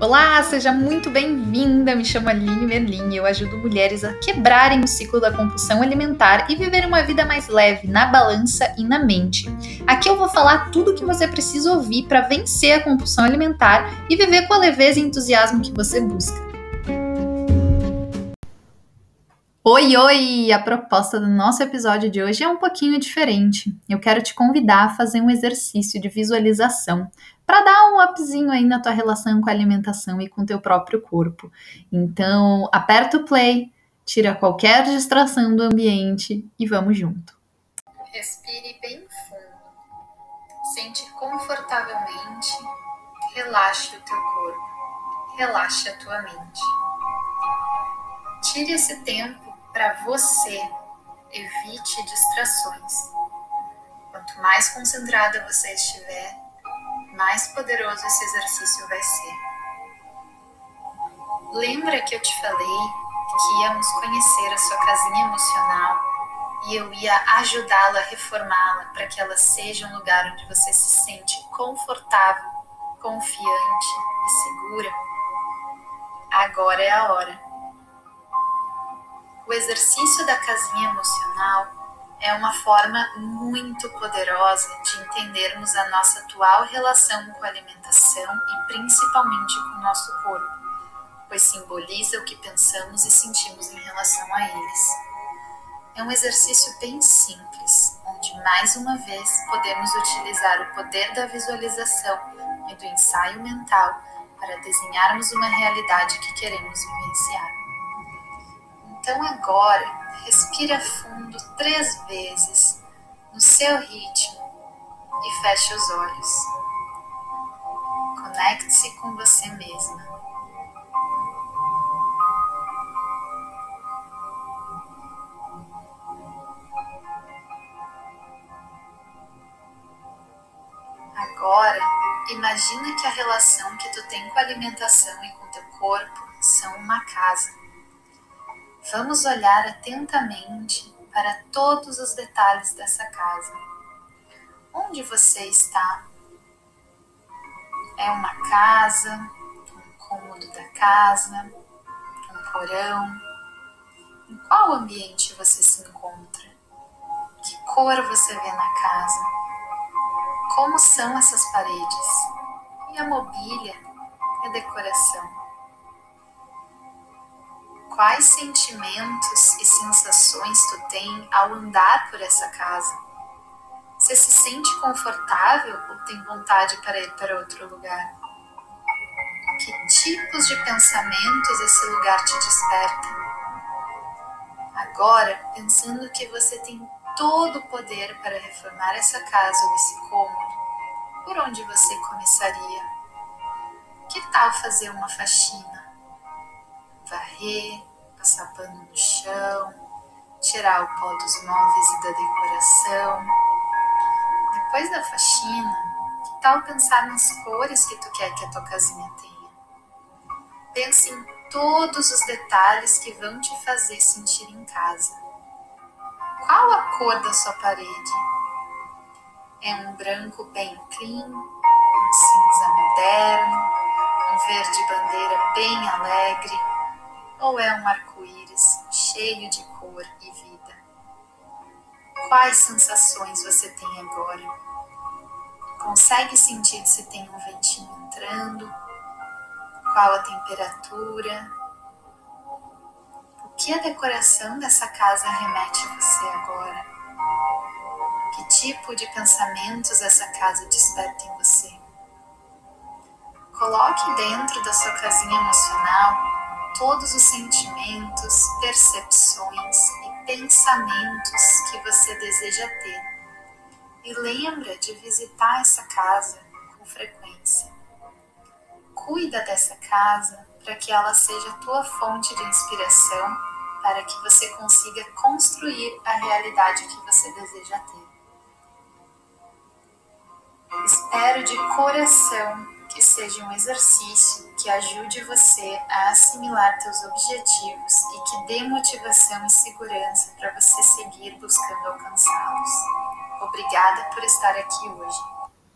Olá, seja muito bem-vinda. Me chamo Aline Merlin e eu ajudo mulheres a quebrarem o ciclo da compulsão alimentar e viver uma vida mais leve na balança e na mente. Aqui eu vou falar tudo o que você precisa ouvir para vencer a compulsão alimentar e viver com a leveza e entusiasmo que você busca. Oi, oi! A proposta do nosso episódio de hoje é um pouquinho diferente. Eu quero te convidar a fazer um exercício de visualização para dar um upzinho aí na tua relação com a alimentação e com o teu próprio corpo. Então, aperta o play, tira qualquer distração do ambiente e vamos junto. Respire bem fundo. Sente confortavelmente. Relaxe o teu corpo. Relaxe a tua mente. Tire esse tempo para você. Evite distrações. Quanto mais concentrada você estiver, mais poderoso esse exercício vai ser. Lembra que eu te falei que íamos conhecer a sua casinha emocional e eu ia ajudá-la a reformá-la para que ela seja um lugar onde você se sente confortável, confiante e segura? Agora é a hora. O exercício da casinha emocional é uma forma muito poderosa de entendermos a nossa atual relação com a alimentação e principalmente com o nosso corpo, pois simboliza o que pensamos e sentimos em relação a eles. É um exercício bem simples, onde mais uma vez podemos utilizar o poder da visualização e do ensaio mental para desenharmos uma realidade que queremos vivenciar. Então agora, respire a fundo três vezes no seu ritmo e feche os olhos. Conecte-se com você mesma. Agora, imagina que a relação que tu tem com a alimentação e com teu corpo são uma casa. Vamos olhar atentamente para todos os detalhes dessa casa. Onde você está? É uma casa, um cômodo da casa, um porão? Em qual ambiente você se encontra? Que cor você vê na casa? Como são essas paredes? E a mobília? E a decoração? Quais sentimentos e sensações tu tem ao andar por essa casa? Você se sente confortável ou tem vontade para ir para outro lugar? Que tipos de pensamentos esse lugar te desperta? Agora, pensando que você tem todo o poder para reformar essa casa ou esse cômodo, por onde você começaria? Que tal fazer uma faxina? Varrer, passar pano no chão, tirar o pó dos móveis e da decoração. Depois da faxina, que tal pensar nas cores que tu quer que a tua casinha tenha? Pense em todos os detalhes que vão te fazer sentir em casa. Qual a cor da sua parede? É um branco bem clean, um cinza moderno, um verde bandeira bem alegre, ou é um arco-íris cheio de cor e vida? Quais sensações você tem agora? Consegue sentir se tem um ventinho entrando? Qual a temperatura? O que a decoração dessa casa remete a você agora? Que tipo de pensamentos essa casa desperta em você? Coloque dentro da sua casinha emocional todos os sentimentos, percepções e pensamentos que você deseja ter. E lembra de visitar essa casa com frequência. Cuida dessa casa para que ela seja tua fonte de inspiração para que você consiga construir a realidade que você deseja ter. Espero de coração que seja um exercício que ajude você a assimilar teus objetivos e que dê motivação e segurança para você seguir buscando alcançá-los. Obrigada por estar aqui hoje.